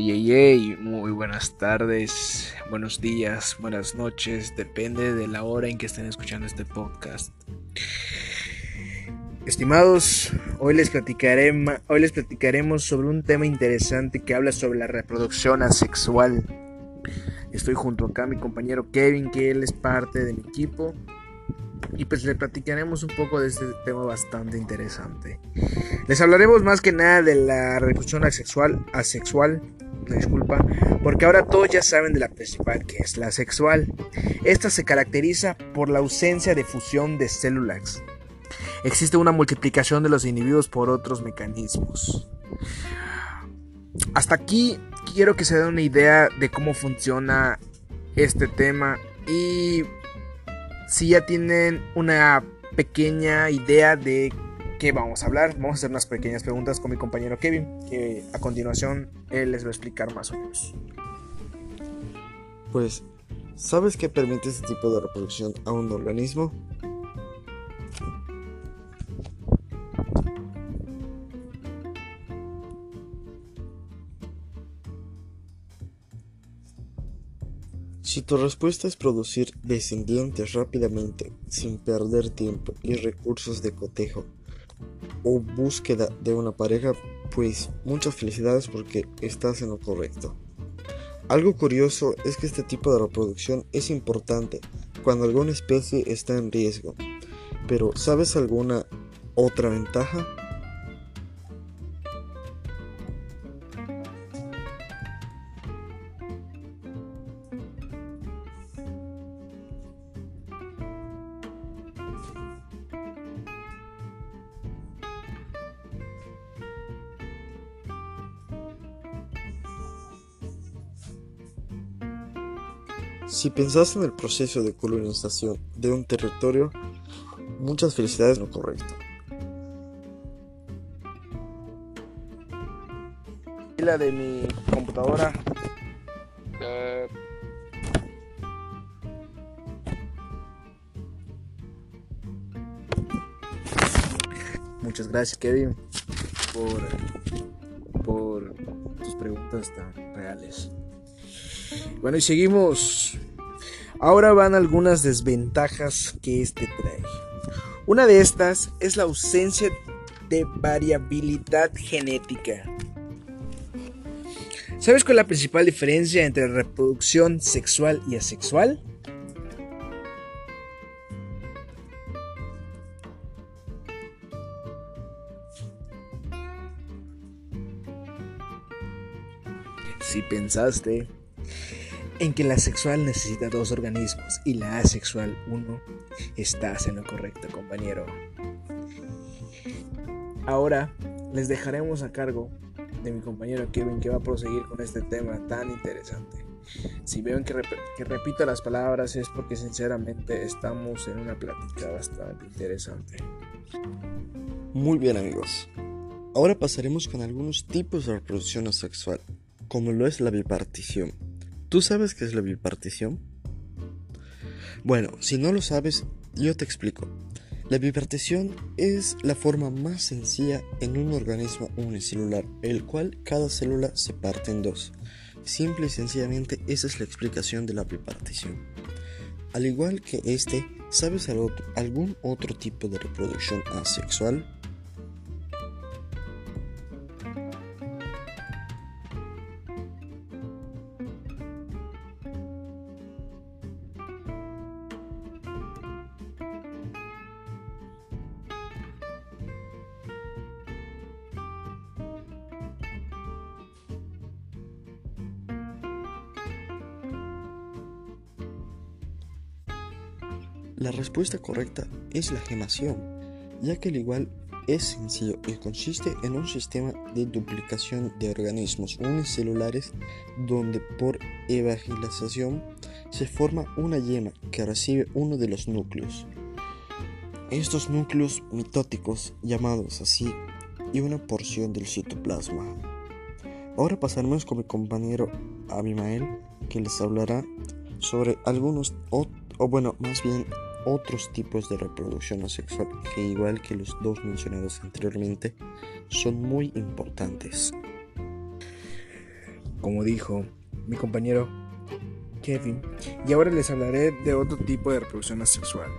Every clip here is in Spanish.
Hey, muy buenas tardes, buenos días, buenas noches, depende de la hora en que estén escuchando este podcast. Estimados, hoy les, platicaré, hoy les platicaremos sobre un tema interesante que habla sobre la reproducción asexual. Estoy junto acá a mi compañero Kevin, que él es parte de mi equipo y pues le platicaremos un poco de este tema bastante interesante. Les hablaremos más que nada de la reproducción asexual, asexual, disculpa, porque ahora todos ya saben de la principal que es la sexual. Esta se caracteriza por la ausencia de fusión de células. Existe una multiplicación de los individuos por otros mecanismos. Hasta aquí quiero que se den una idea de cómo funciona este tema y si ya tienen una pequeña idea de qué vamos a hablar, vamos a hacer unas pequeñas preguntas con mi compañero Kevin, que a continuación él les va a explicar más o menos. Pues, ¿sabes qué permite este tipo de reproducción a un organismo? Si tu respuesta es producir descendientes rápidamente, sin perder tiempo y recursos de cotejo o búsqueda de una pareja, pues muchas felicidades porque estás en lo correcto. Algo curioso es que este tipo de reproducción es importante cuando alguna especie está en riesgo, pero ¿sabes alguna otra ventaja? Si pensás en el proceso de colonización de un territorio, muchas felicidades no correcto. La de mi computadora. Uh... Muchas gracias Kevin por, por tus preguntas tan reales. Bueno, y seguimos. Ahora van algunas desventajas que este trae. Una de estas es la ausencia de variabilidad genética. ¿Sabes cuál es la principal diferencia entre reproducción sexual y asexual? Si pensaste en que la sexual necesita dos organismos y la asexual uno, estás en lo correcto, compañero. Ahora les dejaremos a cargo de mi compañero Kevin que va a proseguir con este tema tan interesante. Si ven que, que repito las palabras es porque sinceramente estamos en una plática bastante interesante. Muy bien amigos. Ahora pasaremos con algunos tipos de reproducción asexual, como lo es la bipartición. ¿Tú sabes qué es la bipartición? Bueno, si no lo sabes, yo te explico. La bipartición es la forma más sencilla en un organismo unicelular, el cual cada célula se parte en dos. Simple y sencillamente esa es la explicación de la bipartición. Al igual que este, ¿sabes algún otro tipo de reproducción asexual? Respuesta correcta es la gemación, ya que al igual es sencillo y consiste en un sistema de duplicación de organismos unicelulares donde por evangelización se forma una yema que recibe uno de los núcleos. Estos núcleos mitóticos, llamados así, y una porción del citoplasma. Ahora pasaremos con mi compañero Abimael, que les hablará sobre algunos, o, o bueno, más bien otros tipos de reproducción asexual que igual que los dos mencionados anteriormente son muy importantes. como dijo mi compañero Kevin, y ahora les hablaré de otro tipo de reproducción asexual.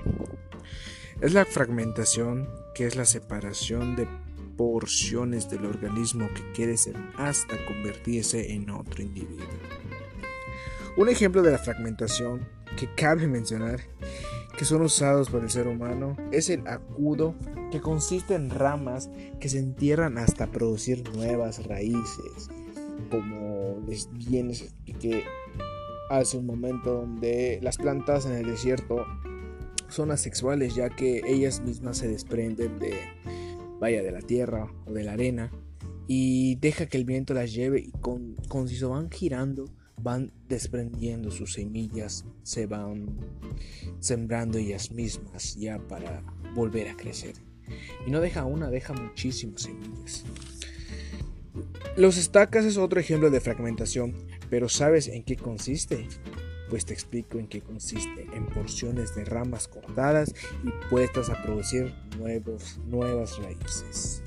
Es la fragmentación, que es la separación de porciones del organismo que quiere ser hasta convertirse en otro individuo. Un ejemplo de la fragmentación que cabe mencionar que son usados por el ser humano es el acudo que consiste en ramas que se entierran hasta producir nuevas raíces como les bien expliqué hace un momento donde las plantas en el desierto son asexuales ya que ellas mismas se desprenden de vaya de la tierra o de la arena y deja que el viento las lleve y con, con si se van girando van desprendiendo sus semillas, se van sembrando ellas mismas ya para volver a crecer. Y no deja una, deja muchísimas semillas. Los estacas es otro ejemplo de fragmentación, pero ¿sabes en qué consiste? Pues te explico en qué consiste, en porciones de ramas cortadas y puestas a producir nuevos, nuevas raíces.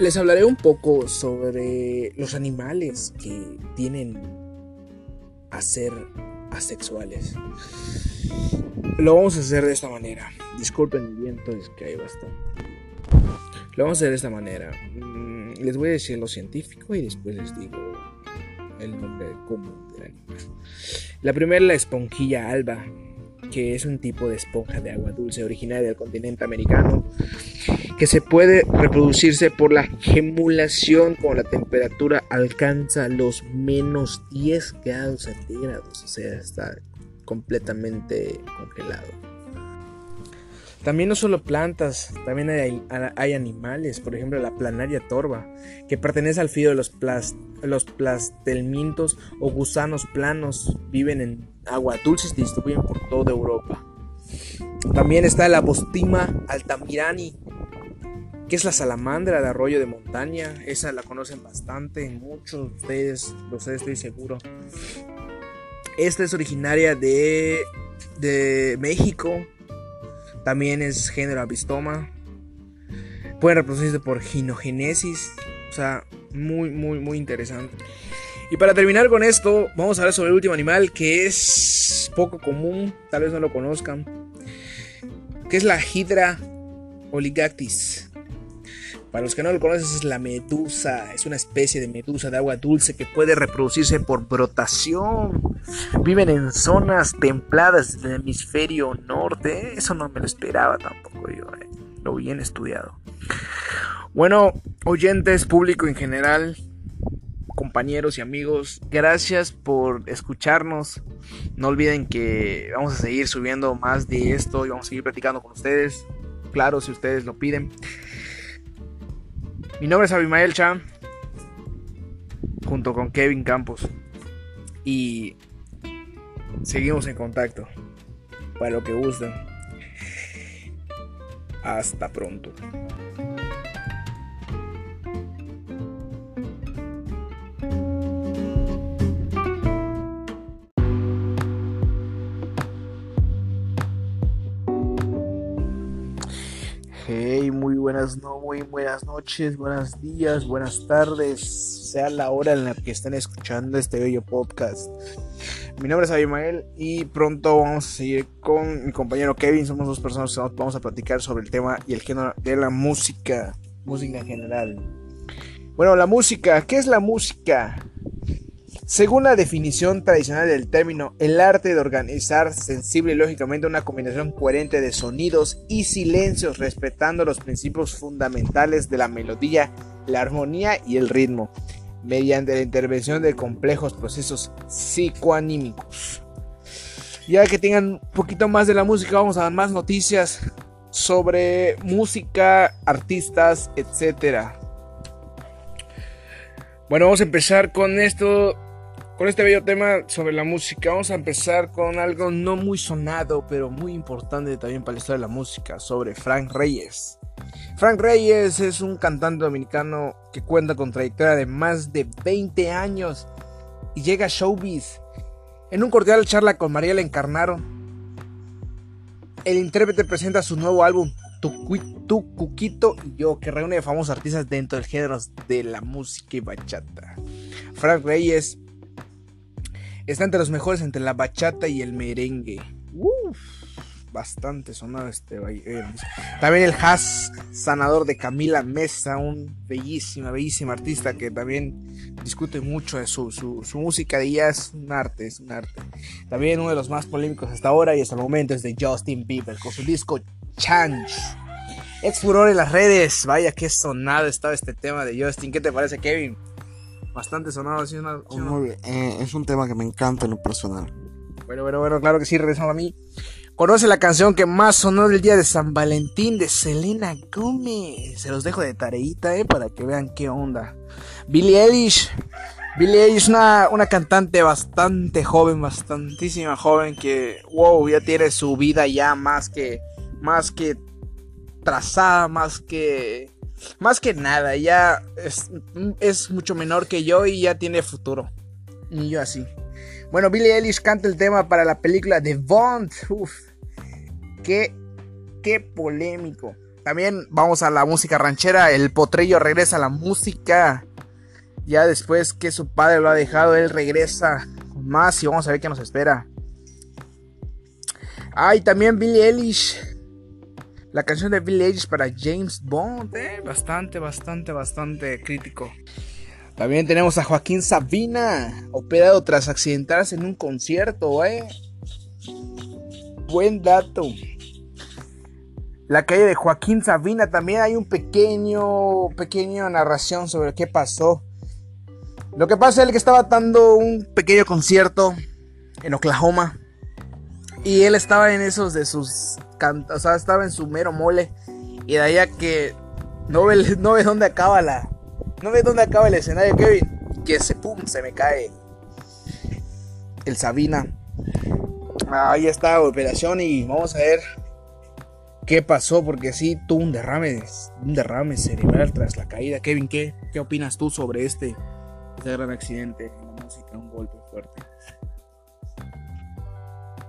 Les hablaré un poco sobre los animales que tienen a ser asexuales. Lo vamos a hacer de esta manera. Disculpen el viento, es que hay bastante. Lo vamos a hacer de esta manera. Mm, les voy a decir lo científico y después les digo el nombre común del animal. La primera la esponjilla alba, que es un tipo de esponja de agua dulce originaria del continente americano, que se puede reproducirse por la gemulación cuando la temperatura alcanza los menos 10 grados centígrados, o sea, está completamente congelado. También no solo plantas, también hay, animales, por ejemplo la planaria torva, que pertenece al filo de los, los plastelmintos o gusanos planos, viven en agua dulce y se distribuyen por toda Europa. También está la Bostima altamirani, que es la salamandra de arroyo de montaña, esa la conocen bastante, muchos de ustedes, lo sé, estoy seguro. Esta es originaria de, de México, también es género avistoma. Pueden reproducirse por ginogénesis. O sea, muy, muy, muy interesante. Y para terminar con esto, vamos a hablar sobre el último animal que es poco común, tal vez no lo conozcan, que es la Hydra oligactis. Para los que no lo conocen es la medusa, es una especie de medusa de agua dulce que puede reproducirse por brotación. Viven en zonas templadas del hemisferio norte, eso no me lo esperaba tampoco yo, eh. lo bien estudiado. Bueno, oyentes, público en general, compañeros y amigos, gracias por escucharnos. No olviden que vamos a seguir subiendo más de esto y vamos a seguir platicando con ustedes. Claro, si ustedes lo piden. Mi nombre es Abimael Chan, junto con Kevin Campos. Y seguimos en contacto. Para lo que gusten. Hasta pronto. buenas, no, muy buenas noches, buenos días, buenas tardes, sea la hora en la que estén escuchando este bello podcast. Mi nombre es Abimael y pronto vamos a seguir con mi compañero Kevin. Somos dos personas que vamos a platicar sobre el tema y el género de la música, música en general. Bueno, la música, ¿qué es la música? Según la definición tradicional del término, el arte de organizar sensible y lógicamente una combinación coherente de sonidos y silencios respetando los principios fundamentales de la melodía, la armonía y el ritmo, mediante la intervención de complejos procesos psicoanímicos. Ya que tengan un poquito más de la música, vamos a dar más noticias sobre música, artistas, etc. Bueno, vamos a empezar con esto con este bello tema sobre la música. Vamos a empezar con algo no muy sonado, pero muy importante también para la historia de la música, sobre Frank Reyes. Frank Reyes es un cantante dominicano que cuenta con trayectoria de más de 20 años y llega a Showbiz. En un cordial charla con Mariela Encarnaron, el intérprete presenta su nuevo álbum Tu, Cuquito y Yo, que reúne famosos artistas dentro del género de la música y bachata. Frank Reyes. Está entre los mejores entre la bachata y el merengue. Uf, bastante sonado este eh, También el jazz sanador de Camila Mesa, un bellísima, bellísima artista que también discute mucho de su, su, música de jazz. Un arte, es un arte. También uno de los más polémicos hasta ahora y hasta el momento es de Justin Bieber con su disco Chance. Ex furor en las redes. Vaya que sonado estaba este tema de Justin. ¿Qué te parece, Kevin? Bastante sonado, ¿sí? Muy bien. Eh, es un tema que me encanta en lo personal. Bueno, bueno, bueno, claro que sí, regresando a mí. Conoce la canción que más sonó del día de San Valentín de Selena Gomez. Se los dejo de tareita, eh, para que vean qué onda. Billie Eilish. Billie Eilish es una, una cantante bastante joven, bastantísima joven que, wow, ya tiene su vida ya más que, más que trazada, más que más que nada, ya es, mucho menor que yo y ya tiene futuro. Y yo así. Bueno, Billie Eilish canta el tema para la película de Bond. Uf, qué, qué polémico. También vamos a la música ranchera. El potrillo regresa a la música. Ya después que su padre lo ha dejado, él regresa más y vamos a ver qué nos espera. Ay, también Billie Eilish la canción de Billie Eilish para James Bond, eh, bastante, bastante, bastante crítico. También tenemos a Joaquín Sabina, operado tras accidentarse en un concierto, eh. Buen dato. La calle de Joaquín Sabina también hay un pequeño, pequeño narración sobre qué pasó. Lo que pasa es que estaba dando un pequeño concierto en Oklahoma y él estaba en esos de sus o sea, estaba en su mero mole. Y de ahí que no ve, no ve dónde acaba la. No ve dónde acaba el escenario, Kevin. Que se pum, se me cae el Sabina. Ahí está operación y vamos a ver qué pasó, porque sí, tuvo un derrame, un derrame cerebral tras la caída. Kevin, ¿qué, qué opinas tú sobre este, este gran accidente en la música, un golpe fuerte?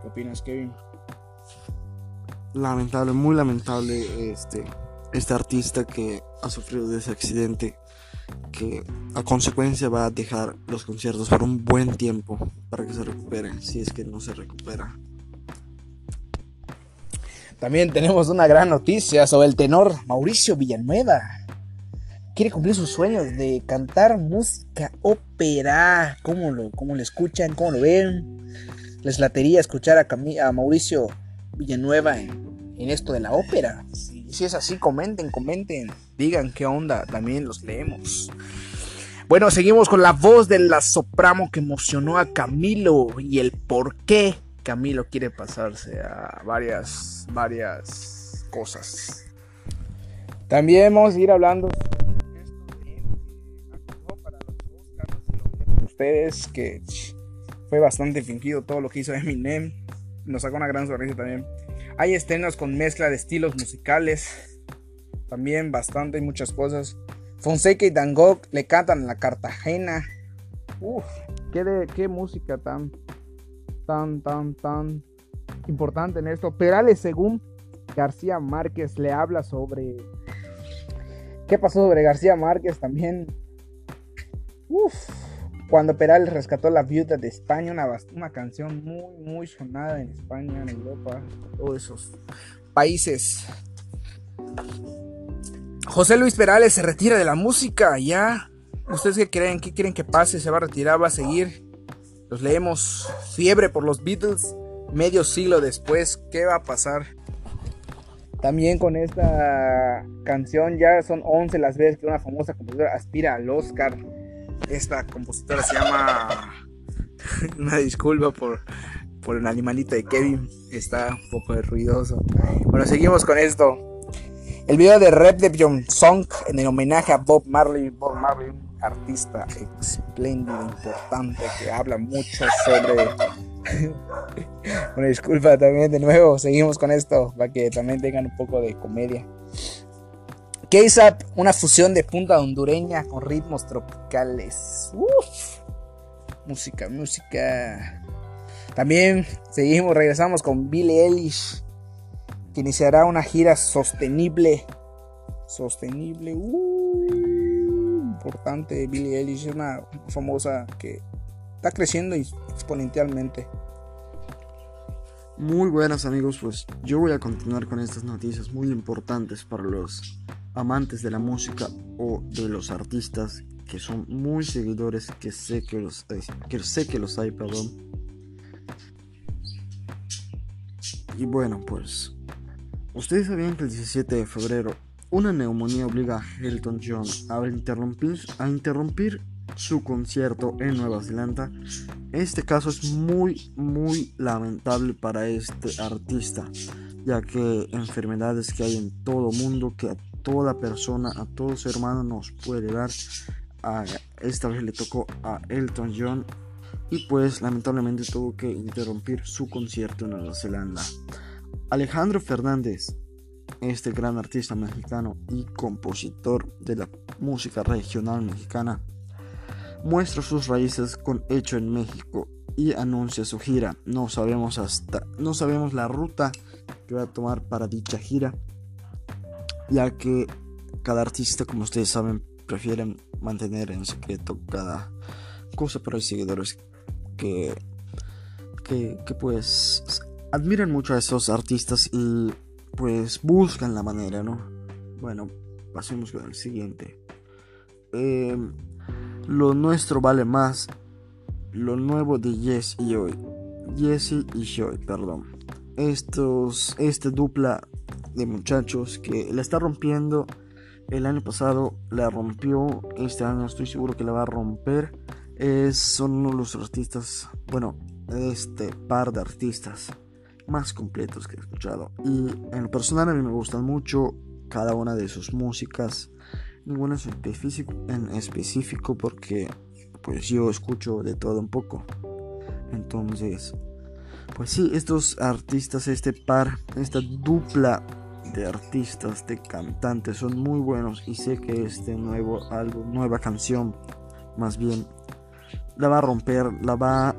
¿Qué opinas, Kevin? lamentable, muy lamentable este, este artista que ha sufrido de ese accidente que a consecuencia va a dejar los conciertos por un buen tiempo para que se recupere, si es que no se recupera. También tenemos una gran noticia sobre el tenor Mauricio Villanueva. Quiere cumplir sus sueños de cantar música ópera. ¿Cómo lo, cómo lo escuchan? ¿Cómo lo ven? Les latería escuchar a, a Mauricio Villanueva en, esto de la ópera. Si, si es así, comenten, comenten, digan qué onda, también los leemos. Bueno, seguimos con la voz de la soprano que emocionó a Camilo y el por qué Camilo quiere pasarse a varias, varias cosas. También vamos a ir hablando ustedes que fue bastante fingido todo lo que hizo Eminem nos saca una gran sonrisa también. Hay estrenos con mezcla de estilos musicales. También bastante, y muchas cosas. Fonseca y Dangok le cantan la Cartagena. Uf, qué, de, qué música tan, tan, tan, tan importante en esto. Perales, según García Márquez, le habla sobre. ¿Qué pasó sobre García Márquez también? Uf, cuando Perales rescató La Viuda de España, una, canción muy, muy sonada en España, en Europa, todos esos países. José Luis Perales se retira de la música, ya. ¿Ustedes qué creen? ¿Qué quieren que pase? ¿Se va a retirar? ¿Va a seguir? Los leemos. Fiebre por los Beatles. Medio siglo después, ¿qué va a pasar? También con esta canción ya son 11 las veces que una famosa compositora aspira al Oscar esta compositora se llama. Una disculpa por, por el animalito de Kevin. Está un poco ruidoso. Bueno, seguimos con esto. El video de Rap de John Song en el homenaje a Bob Marley. Bob Marley, artista espléndido, importante, que habla mucho sobre. Una disculpa también de nuevo. Seguimos con esto para que también tengan un poco de comedia. K-Zap, una fusión de punta hondureña con ritmos tropicales. Uf. Música, música. También seguimos, regresamos con Billie Eilish, que iniciará una gira sostenible. Sostenible. Uh, importante. Billie Eilish es una famosa que está creciendo exponencialmente. Muy buenas amigos, pues yo voy a continuar con estas noticias muy importantes para los amantes de la música o de los artistas que son muy seguidores que sé que los, que sé que los hay, perdón. Y bueno, pues ustedes sabían que el 17 de febrero una neumonía obliga a Elton John a interrumpir, a interrumpir su concierto en Nueva Zelanda. Este caso es muy, muy lamentable para este artista, ya que enfermedades que hay en todo mundo, que toda persona, a todo ser humano nos puede dar, esta vez le tocó a Elton John y pues lamentablemente tuvo que interrumpir su concierto en Nueva Zelanda. Alejandro Fernández, este gran artista mexicano y compositor de la música regional mexicana, muestra sus raíces con Hecho en México y anuncia su gira. No sabemos hasta no sabemos la ruta que va a tomar para dicha gira, ya que cada artista, como ustedes saben, prefieren mantener en secreto cada cosa, pero hay seguidores que que, pues admiran mucho a esos artistas y pues buscan la manera, ¿no? Bueno, pasemos con el siguiente. Eh, lo nuestro vale más. Lo nuevo de Jesse y Joy. Jesse y Joy, perdón. Estos, este dupla de muchachos que la está rompiendo. El año pasado la rompió. Este año estoy seguro que la va a romper. Es, son uno de los artistas, bueno, este par de artistas más completos que he escuchado. Y en lo personal a mí me gustan mucho cada una de sus músicas ninguna en específico porque pues yo escucho de todo un poco. Entonces, pues sí, estos artistas, este par, esta dupla de artistas, de cantantes son muy buenos y sé que este nuevo álbum, nueva canción, más bien, la va a romper, la va,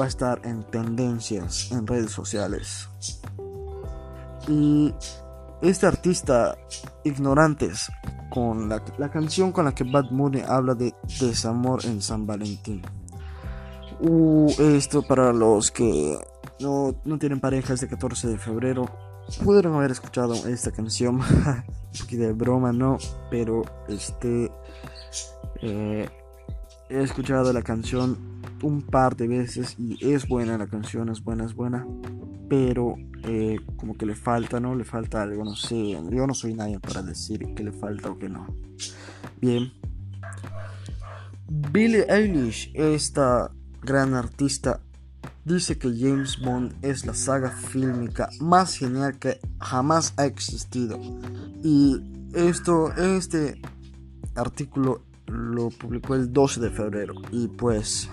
va a estar en tendencias en redes sociales. Y este artista, Ignorantes, con la, canción con la que Bad Bunny habla de desamor en San Valentín. Uh, esto para los que no, tienen pareja este 14 de febrero. Pudieron haber escuchado esta canción. Aquí de broma, no. Pero este. Eh, he escuchado la canción un par de veces y es buena la canción, es buena, es buena. Pero eh, como que le falta, ¿no? Le falta algo, no sé. Yo no soy nadie para decir que le falta o que no. Bien. Billie Eilish, esta gran artista, dice que James Bond es la saga fílmica más genial que jamás ha existido. Y esto, este artículo lo publicó el 12 de febrero. Y pues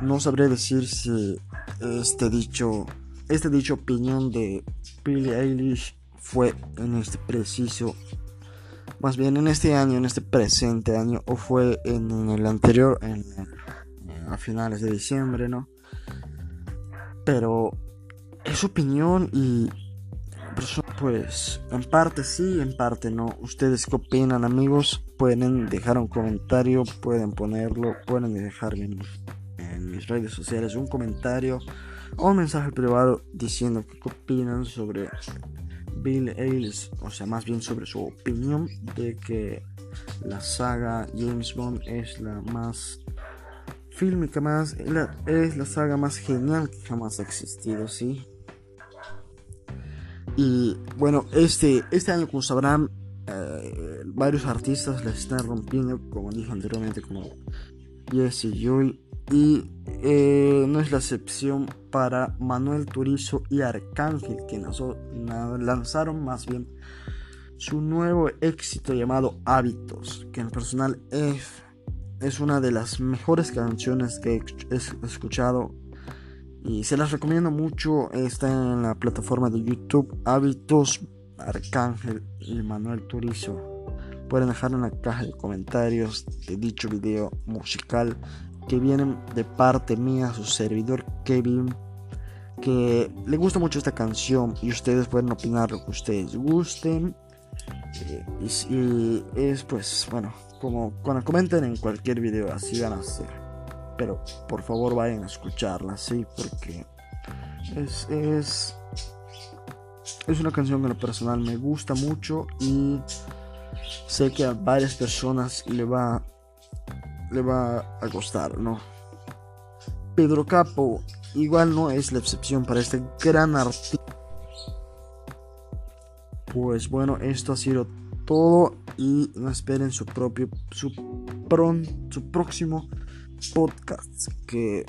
no sabré decir si este dicho este dicho opinión de Billie Eilish fue en este preciso, más bien en este año, en este presente año, o fue en, el anterior, en, a finales de diciembre, ¿no? Pero es opinión y pues en parte sí, en parte no. ¿Ustedes qué opinan amigos? Pueden dejar un comentario, pueden ponerlo, pueden dejarme en mis redes sociales un comentario o un mensaje privado diciendo qué opinan sobre Bill Ailes, o sea, más bien sobre su opinión de que la saga James Bond es la más fílmica, más, es la saga más genial que jamás ha existido, ¿sí? Y bueno, este, este año, como sabrán, eh, varios artistas la están rompiendo, como dije anteriormente, como Jesse Joy y eh, no es la excepción para Manuel Turizo y Arcángel, que lanzaron más bien su nuevo éxito llamado Hábitos, que en personal es, es una de las mejores canciones que he escuchado y se las recomiendo mucho. Está en la plataforma de YouTube Hábitos Arcángel y Manuel Turizo. Pueden dejar en la caja de comentarios de dicho video musical que vienen de parte mía, su servidor Kevin, que le gusta mucho esta canción y ustedes pueden opinar lo que ustedes gusten. Y, es pues, bueno, como cuando comenten en cualquier video, así van a ser. Pero por favor vayan a escucharla, sí, porque es, es, es una canción que en lo personal me gusta mucho y sé que a varias personas le va, le va a gustar, ¿no? Pedro Capo igual no es la excepción para este gran artista. Pues bueno, esto ha sido todo y esperen su propio su, su próximo podcast que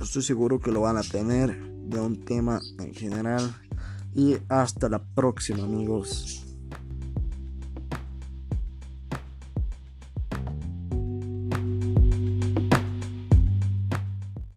estoy seguro que lo van a tener de un tema en general. Y hasta la próxima amigos